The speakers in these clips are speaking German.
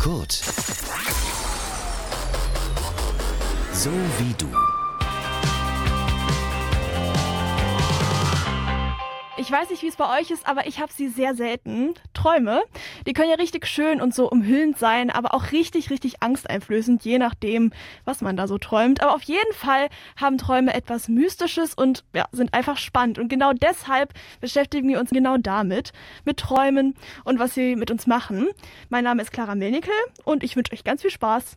Kurt. So wie du. Ich weiß nicht, wie es bei euch ist, aber ich habe sie sehr selten. Träume, die können ja richtig schön und so umhüllend sein, aber auch richtig, richtig angsteinflößend, je nachdem, was man da so träumt. Aber auf jeden Fall haben Träume etwas Mystisches und ja, sind einfach spannend. Und genau deshalb beschäftigen wir uns genau damit, mit Träumen und was sie mit uns machen. Mein Name ist Clara Milnickel und ich wünsche euch ganz viel Spaß.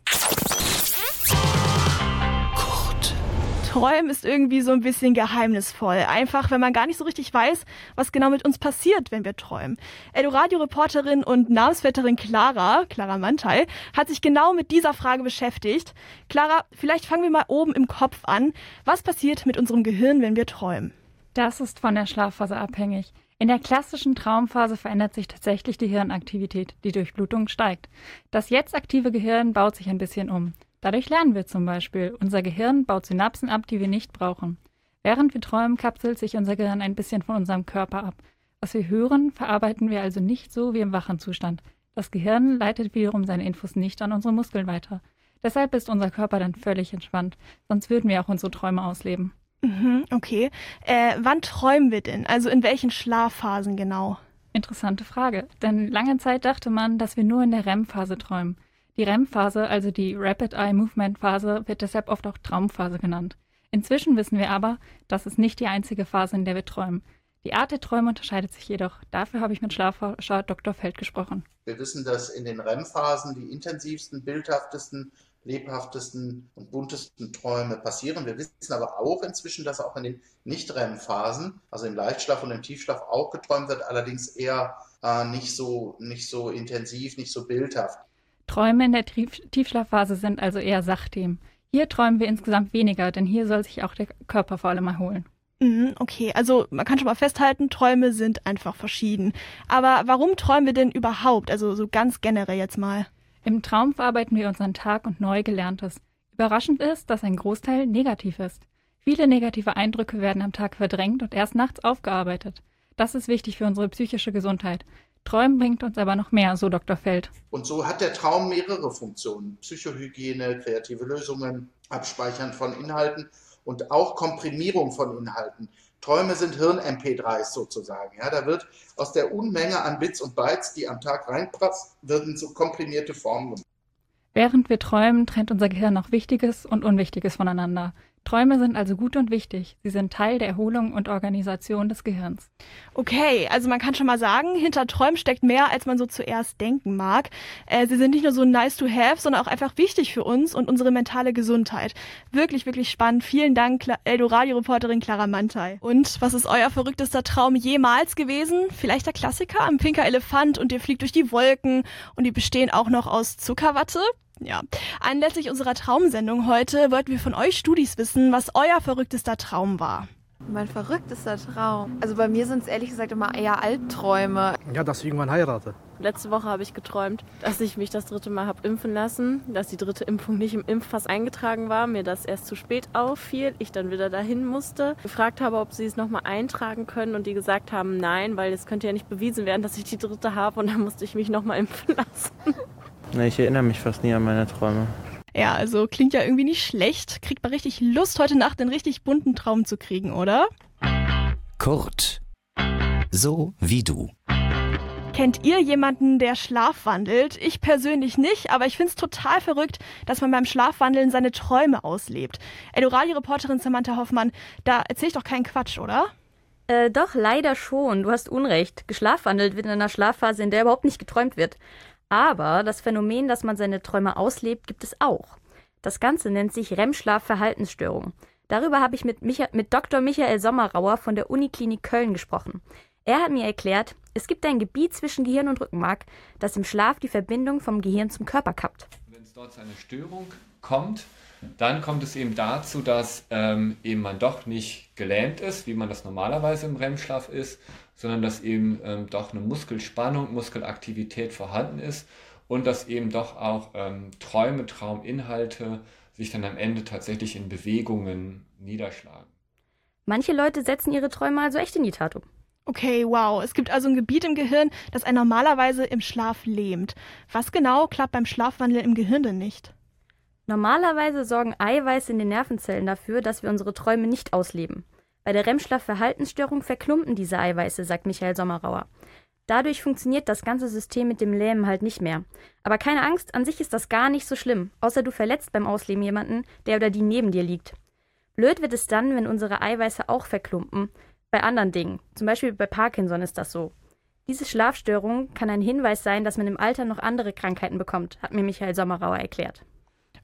Träumen ist irgendwie so ein bisschen geheimnisvoll. Einfach, wenn man gar nicht so richtig weiß, was genau mit uns passiert, wenn wir träumen. Eldoradio-Reporterin und Namensvetterin Clara, Clara Mantai, hat sich genau mit dieser Frage beschäftigt. Clara, vielleicht fangen wir mal oben im Kopf an. Was passiert mit unserem Gehirn, wenn wir träumen? Das ist von der Schlafphase abhängig. In der klassischen Traumphase verändert sich tatsächlich die Hirnaktivität, die Durchblutung steigt. Das jetzt aktive Gehirn baut sich ein bisschen um. Dadurch lernen wir zum Beispiel. Unser Gehirn baut Synapsen ab, die wir nicht brauchen. Während wir träumen, kapselt sich unser Gehirn ein bisschen von unserem Körper ab. Was wir hören, verarbeiten wir also nicht so wie im wachen Zustand. Das Gehirn leitet wiederum seine Infos nicht an unsere Muskeln weiter. Deshalb ist unser Körper dann völlig entspannt. Sonst würden wir auch unsere Träume ausleben. Mhm, okay. Äh, wann träumen wir denn? Also in welchen Schlafphasen genau? Interessante Frage. Denn lange Zeit dachte man, dass wir nur in der REM-Phase träumen. Die REM-Phase, also die Rapid Eye Movement Phase, wird deshalb oft auch Traumphase genannt. Inzwischen wissen wir aber, das ist nicht die einzige Phase, in der wir träumen. Die Art der Träume unterscheidet sich jedoch. Dafür habe ich mit Schlafforscher Dr. Feld gesprochen. Wir wissen, dass in den REM-Phasen die intensivsten, bildhaftesten, lebhaftesten und buntesten Träume passieren. Wir wissen aber auch inzwischen, dass auch in den Nicht-REM-Phasen, also im Leichtschlaf und im Tiefschlaf, auch geträumt wird, allerdings eher äh, nicht, so, nicht so intensiv, nicht so bildhaft. Träume in der Tiefschlafphase sind also eher Sachthemen. Hier träumen wir insgesamt weniger, denn hier soll sich auch der Körper vor allem erholen. Mhm, okay, also man kann schon mal festhalten, Träume sind einfach verschieden. Aber warum träumen wir denn überhaupt? Also so ganz generell jetzt mal. Im Traum verarbeiten wir unseren Tag und neu Gelerntes. Überraschend ist, dass ein Großteil negativ ist. Viele negative Eindrücke werden am Tag verdrängt und erst nachts aufgearbeitet. Das ist wichtig für unsere psychische Gesundheit. Träumen bringt uns aber noch mehr, so Dr. Feld. Und so hat der Traum mehrere Funktionen. Psychohygiene, kreative Lösungen, Abspeichern von Inhalten und auch Komprimierung von Inhalten. Träume sind Hirn-MP3s sozusagen. Ja, da wird aus der Unmenge an Bits und Bytes, die am Tag reinpasst, werden so komprimierte Formen gemacht. Während wir träumen, trennt unser Gehirn noch Wichtiges und Unwichtiges voneinander. Träume sind also gut und wichtig. Sie sind Teil der Erholung und Organisation des Gehirns. Okay, also man kann schon mal sagen, hinter Träumen steckt mehr, als man so zuerst denken mag. Äh, sie sind nicht nur so nice to have, sondern auch einfach wichtig für uns und unsere mentale Gesundheit. Wirklich, wirklich spannend. Vielen Dank, Eldo-Radio-Reporterin Clara Mantai. Und was ist euer verrücktester Traum jemals gewesen? Vielleicht der Klassiker, ein pinker Elefant und ihr fliegt durch die Wolken und die bestehen auch noch aus Zuckerwatte? Ja, anlässlich unserer Traumsendung heute wollten wir von euch Studis wissen, was euer verrücktester Traum war. Mein verrücktester Traum. Also bei mir sind es ehrlich gesagt immer eher Albträume. Ja, dass ich irgendwann heirate. Letzte Woche habe ich geträumt, dass ich mich das dritte Mal habe impfen lassen, dass die dritte Impfung nicht im Impfpass eingetragen war, mir das erst zu spät auffiel, ich dann wieder dahin musste, gefragt habe, ob sie es nochmal eintragen können und die gesagt haben, nein, weil es könnte ja nicht bewiesen werden, dass ich die dritte habe und dann musste ich mich nochmal impfen lassen. Nee, ich erinnere mich fast nie an meine Träume. Ja, also klingt ja irgendwie nicht schlecht. Kriegt man richtig Lust, heute Nacht einen richtig bunten Traum zu kriegen, oder? Kurt. So wie du. Kennt ihr jemanden, der schlafwandelt? Ich persönlich nicht, aber ich find's total verrückt, dass man beim Schlafwandeln seine Träume auslebt. Eldorali-Reporterin Samantha Hoffmann, da erzähl ich doch keinen Quatsch, oder? Äh, doch, leider schon. Du hast Unrecht. Geschlafwandelt wird in einer Schlafphase, in der überhaupt nicht geträumt wird. Aber das Phänomen, dass man seine Träume auslebt, gibt es auch. Das Ganze nennt sich REM-Schlaf-Verhaltensstörung. Darüber habe ich mit, Micha mit Dr. Michael Sommerauer von der Uniklinik Köln gesprochen. Er hat mir erklärt, es gibt ein Gebiet zwischen Gehirn und Rückenmark, das im Schlaf die Verbindung vom Gehirn zum Körper kappt. Wenn es dort zu einer Störung kommt, dann kommt es eben dazu, dass ähm, eben man doch nicht gelähmt ist, wie man das normalerweise im REM-Schlaf ist, sondern dass eben ähm, doch eine Muskelspannung, Muskelaktivität vorhanden ist und dass eben doch auch ähm, Träume, Trauminhalte sich dann am Ende tatsächlich in Bewegungen niederschlagen. Manche Leute setzen ihre Träume also echt in die Tat um. Okay, wow. Es gibt also ein Gebiet im Gehirn, das einen normalerweise im Schlaf lähmt. Was genau klappt beim Schlafwandel im Gehirn denn nicht? Normalerweise sorgen Eiweiße in den Nervenzellen dafür, dass wir unsere Träume nicht ausleben. Bei der REM-Schlaf-Verhaltensstörung verklumpen diese Eiweiße, sagt Michael Sommerauer. Dadurch funktioniert das ganze System mit dem Lähmen halt nicht mehr. Aber keine Angst, an sich ist das gar nicht so schlimm, außer du verletzt beim Ausleben jemanden, der oder die neben dir liegt. Blöd wird es dann, wenn unsere Eiweiße auch verklumpen. Bei anderen Dingen, zum Beispiel bei Parkinson ist das so. Diese Schlafstörung kann ein Hinweis sein, dass man im Alter noch andere Krankheiten bekommt, hat mir Michael Sommerauer erklärt.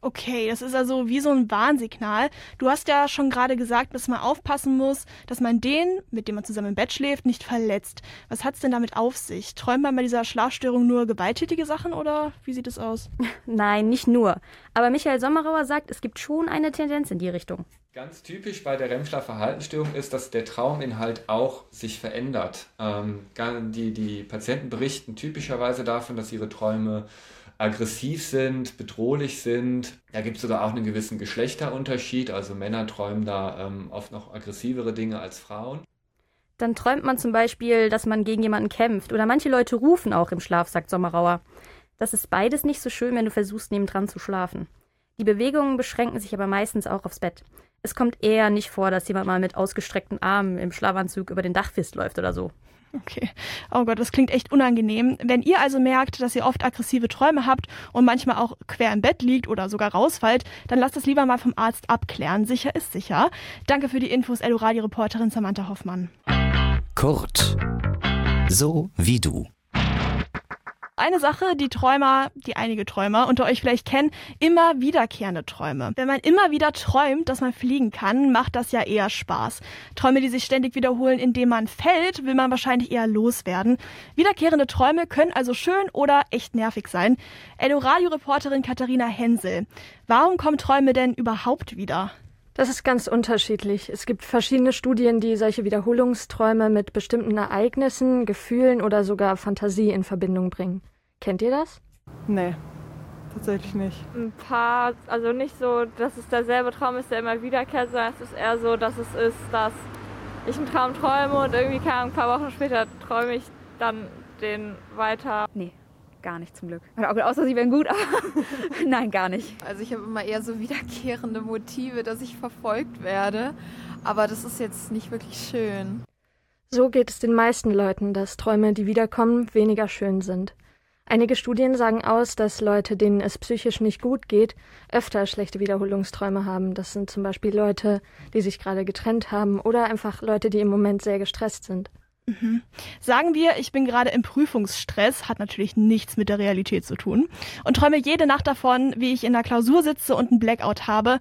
Okay, das ist also wie so ein Warnsignal. Du hast ja schon gerade gesagt, dass man aufpassen muss, dass man den, mit dem man zusammen im Bett schläft, nicht verletzt. Was hat's denn damit auf sich? Träumt man bei dieser Schlafstörung nur gewalttätige Sachen oder wie sieht es aus? Nein, nicht nur. Aber Michael Sommerauer sagt, es gibt schon eine Tendenz in die Richtung. Ganz typisch bei der REM-Schlafverhaltensstörung ist, dass der Trauminhalt auch sich verändert. Ähm, die, die Patienten berichten typischerweise davon, dass ihre Träume aggressiv sind, bedrohlich sind. Da gibt es sogar auch einen gewissen Geschlechterunterschied. Also Männer träumen da ähm, oft noch aggressivere Dinge als Frauen. Dann träumt man zum Beispiel, dass man gegen jemanden kämpft. Oder manche Leute rufen auch im Schlaf, sagt Sommerauer. Das ist beides nicht so schön, wenn du versuchst, nebendran zu schlafen. Die Bewegungen beschränken sich aber meistens auch aufs Bett. Es kommt eher nicht vor, dass jemand mal mit ausgestreckten Armen im Schlafanzug über den Dachfist läuft oder so. Okay. Oh Gott, das klingt echt unangenehm. Wenn ihr also merkt, dass ihr oft aggressive Träume habt und manchmal auch quer im Bett liegt oder sogar rausfallt, dann lasst das lieber mal vom Arzt abklären. Sicher ist sicher. Danke für die Infos, Eldoradi-Reporterin Samantha Hoffmann. Kurt. So wie du eine Sache, die Träumer, die einige Träumer unter euch vielleicht kennen, immer wiederkehrende Träume. Wenn man immer wieder träumt, dass man fliegen kann, macht das ja eher Spaß. Träume, die sich ständig wiederholen, indem man fällt, will man wahrscheinlich eher loswerden. Wiederkehrende Träume können also schön oder echt nervig sein. Edo-Radio-Reporterin Katharina Hensel. Warum kommen Träume denn überhaupt wieder? Das ist ganz unterschiedlich. Es gibt verschiedene Studien, die solche Wiederholungsträume mit bestimmten Ereignissen, Gefühlen oder sogar Fantasie in Verbindung bringen. Kennt ihr das? Nee, tatsächlich nicht. Ein paar, also nicht so, dass es derselbe Traum ist, der immer wiederkehrt, sondern es ist eher so, dass es ist, dass ich einen Traum träume und irgendwie ein paar Wochen später träume ich dann den weiter. Nee, gar nicht zum Glück. Außer sie wären gut, aber nein, gar nicht. Also ich habe immer eher so wiederkehrende Motive, dass ich verfolgt werde, aber das ist jetzt nicht wirklich schön. So geht es den meisten Leuten, dass Träume, die wiederkommen, weniger schön sind. Einige Studien sagen aus, dass Leute, denen es psychisch nicht gut geht, öfter schlechte Wiederholungsträume haben. Das sind zum Beispiel Leute, die sich gerade getrennt haben oder einfach Leute, die im Moment sehr gestresst sind. Mhm. Sagen wir, ich bin gerade im Prüfungsstress, hat natürlich nichts mit der Realität zu tun und träume jede Nacht davon, wie ich in der Klausur sitze und einen Blackout habe.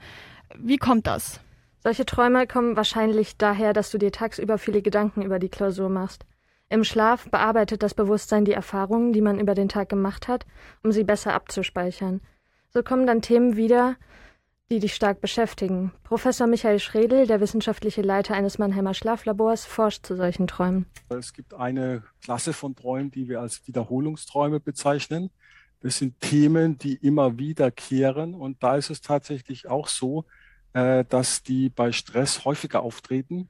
Wie kommt das? Solche Träume kommen wahrscheinlich daher, dass du dir tagsüber viele Gedanken über die Klausur machst. Im Schlaf bearbeitet das Bewusstsein die Erfahrungen, die man über den Tag gemacht hat, um sie besser abzuspeichern. So kommen dann Themen wieder, die dich stark beschäftigen. Professor Michael Schredel, der wissenschaftliche Leiter eines Mannheimer Schlaflabors, forscht zu solchen Träumen. Es gibt eine Klasse von Träumen, die wir als Wiederholungsträume bezeichnen. Das sind Themen, die immer wiederkehren. Und da ist es tatsächlich auch so, äh, dass die bei Stress häufiger auftreten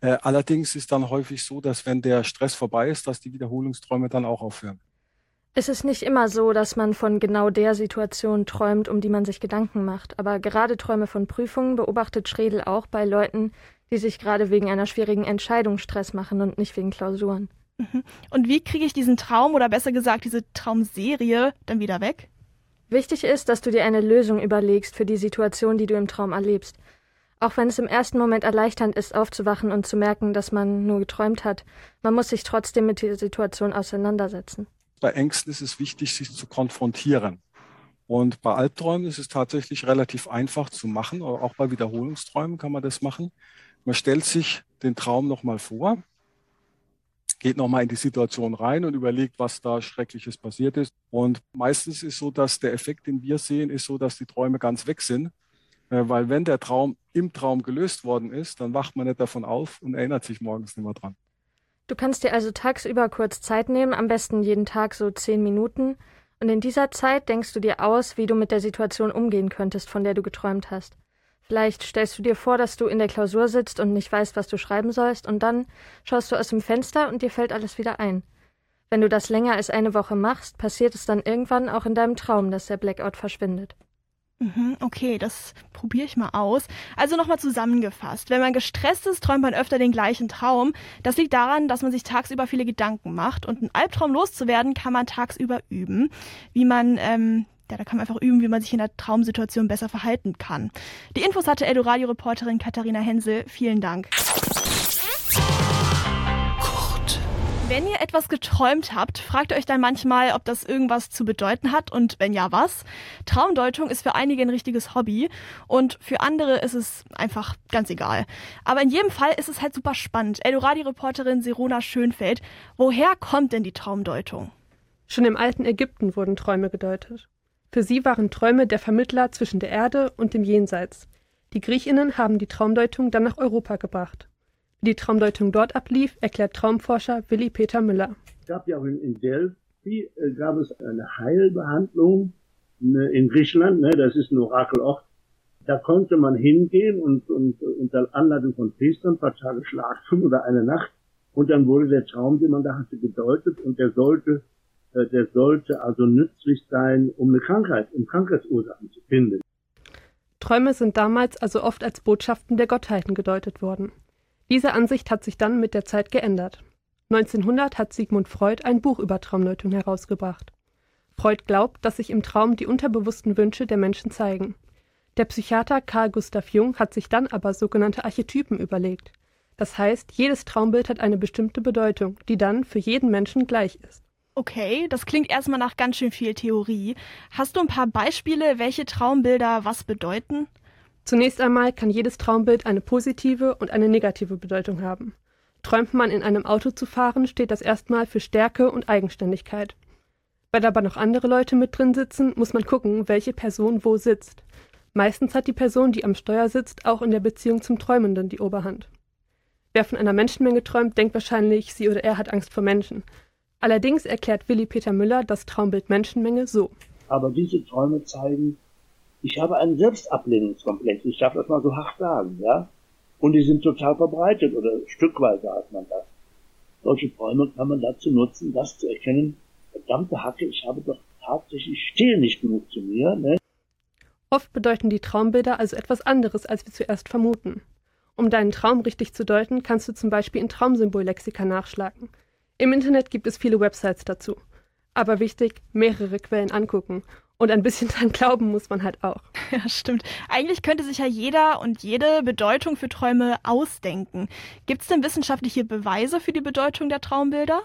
äh, allerdings ist dann häufig so, dass wenn der Stress vorbei ist, dass die Wiederholungsträume dann auch aufhören. Es ist nicht immer so, dass man von genau der Situation träumt, um die man sich Gedanken macht. Aber gerade Träume von Prüfungen beobachtet Schredel auch bei Leuten, die sich gerade wegen einer schwierigen Entscheidung Stress machen und nicht wegen Klausuren. Mhm. Und wie kriege ich diesen Traum oder besser gesagt diese Traumserie dann wieder weg? Wichtig ist, dass du dir eine Lösung überlegst für die Situation, die du im Traum erlebst. Auch wenn es im ersten Moment erleichternd ist, aufzuwachen und zu merken, dass man nur geträumt hat, man muss sich trotzdem mit dieser Situation auseinandersetzen. Bei Ängsten ist es wichtig, sich zu konfrontieren. Und bei Albträumen ist es tatsächlich relativ einfach zu machen. Auch bei Wiederholungsträumen kann man das machen. Man stellt sich den Traum nochmal vor, geht nochmal in die Situation rein und überlegt, was da Schreckliches passiert ist. Und meistens ist so, dass der Effekt, den wir sehen, ist so, dass die Träume ganz weg sind weil wenn der Traum im Traum gelöst worden ist, dann wacht man nicht davon auf und erinnert sich morgens nicht mehr dran. Du kannst dir also tagsüber kurz Zeit nehmen, am besten jeden Tag so zehn Minuten. Und in dieser Zeit denkst du dir aus, wie du mit der Situation umgehen könntest, von der du geträumt hast. Vielleicht stellst du dir vor, dass du in der Klausur sitzt und nicht weißt, was du schreiben sollst, und dann schaust du aus dem Fenster und dir fällt alles wieder ein. Wenn du das länger als eine Woche machst, passiert es dann irgendwann auch in deinem Traum, dass der Blackout verschwindet. Mhm, okay, das probiere ich mal aus. Also nochmal zusammengefasst. Wenn man gestresst ist, träumt man öfter den gleichen Traum. Das liegt daran, dass man sich tagsüber viele Gedanken macht. Und einen Albtraum loszuwerden, kann man tagsüber üben. Wie man, ähm, ja, da kann man einfach üben, wie man sich in der Traumsituation besser verhalten kann. Die Infos hatte Eldoradio-Reporterin Katharina Hensel. Vielen Dank. Wenn ihr etwas geträumt habt, fragt ihr euch dann manchmal, ob das irgendwas zu bedeuten hat und wenn ja, was. Traumdeutung ist für einige ein richtiges Hobby und für andere ist es einfach ganz egal. Aber in jedem Fall ist es halt super spannend. Eldoradi-Reporterin Serona Schönfeld, woher kommt denn die Traumdeutung? Schon im alten Ägypten wurden Träume gedeutet. Für sie waren Träume der Vermittler zwischen der Erde und dem Jenseits. Die Griechinnen haben die Traumdeutung dann nach Europa gebracht. Wie die Traumdeutung dort ablief, erklärt Traumforscher Willi Peter Müller. Es gab ja auch in, in Delphi äh, gab es eine Heilbehandlung ne, in Griechenland, ne, das ist ein Orakelort. Da konnte man hingehen und, und unter Anleitung von Priestern ein paar Tage schlafen oder eine Nacht und dann wurde der Traum, den man da hatte, gedeutet und der sollte, äh, der sollte also nützlich sein, um eine Krankheit, um Krankheitsursachen zu finden. Träume sind damals also oft als Botschaften der Gottheiten gedeutet worden. Diese Ansicht hat sich dann mit der Zeit geändert. 1900 hat Sigmund Freud ein Buch über Traumdeutung herausgebracht. Freud glaubt, dass sich im Traum die unterbewussten Wünsche der Menschen zeigen. Der Psychiater Carl Gustav Jung hat sich dann aber sogenannte Archetypen überlegt. Das heißt, jedes Traumbild hat eine bestimmte Bedeutung, die dann für jeden Menschen gleich ist. Okay, das klingt erstmal nach ganz schön viel Theorie. Hast du ein paar Beispiele, welche Traumbilder was bedeuten? Zunächst einmal kann jedes Traumbild eine positive und eine negative Bedeutung haben. Träumt man in einem Auto zu fahren, steht das erstmal für Stärke und Eigenständigkeit. Weil aber noch andere Leute mit drin sitzen, muss man gucken, welche Person wo sitzt. Meistens hat die Person, die am Steuer sitzt, auch in der Beziehung zum Träumenden die Oberhand. Wer von einer Menschenmenge träumt, denkt wahrscheinlich, sie oder er hat Angst vor Menschen. Allerdings erklärt Willi Peter Müller das Traumbild Menschenmenge so. Aber diese Träume zeigen, ich habe einen Selbstablehnungskomplex, ich darf das mal so hart sagen, ja. Und die sind total verbreitet oder stückweise hat man das. Solche Träume kann man dazu nutzen, das zu erkennen, verdammte Hacke, ich habe doch tatsächlich, ich stehe nicht genug zu mir, ne? Oft bedeuten die Traumbilder also etwas anderes, als wir zuerst vermuten. Um deinen Traum richtig zu deuten, kannst du zum Beispiel in Traumsymbollexika nachschlagen. Im Internet gibt es viele Websites dazu. Aber wichtig, mehrere Quellen angucken und ein bisschen dran glauben muss man halt auch. Ja, stimmt. Eigentlich könnte sich ja jeder und jede Bedeutung für Träume ausdenken. Gibt es denn wissenschaftliche Beweise für die Bedeutung der Traumbilder?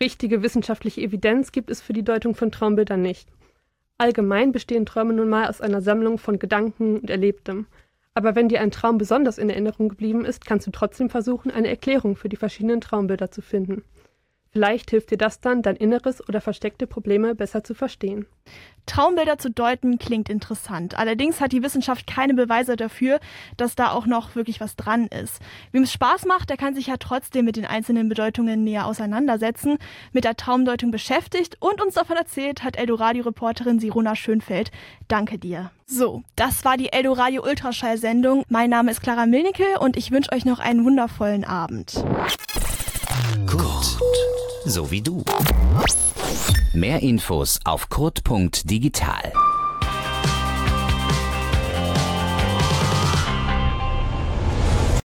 Richtige wissenschaftliche Evidenz gibt es für die Deutung von Traumbildern nicht. Allgemein bestehen Träume nun mal aus einer Sammlung von Gedanken und Erlebtem. Aber wenn dir ein Traum besonders in Erinnerung geblieben ist, kannst du trotzdem versuchen, eine Erklärung für die verschiedenen Traumbilder zu finden. Vielleicht hilft dir das dann, dein inneres oder versteckte Probleme besser zu verstehen. Traumbilder zu deuten klingt interessant. Allerdings hat die Wissenschaft keine Beweise dafür, dass da auch noch wirklich was dran ist. Wem es Spaß macht, der kann sich ja trotzdem mit den einzelnen Bedeutungen näher auseinandersetzen, mit der Traumdeutung beschäftigt und uns davon erzählt hat Eldoradio-Reporterin Sirona Schönfeld. Danke dir. So, das war die Eldoradio Ultraschall-Sendung. Mein Name ist Clara Milnicke und ich wünsche euch noch einen wundervollen Abend. Kurt, so wie du. Mehr Infos auf kurt.digital.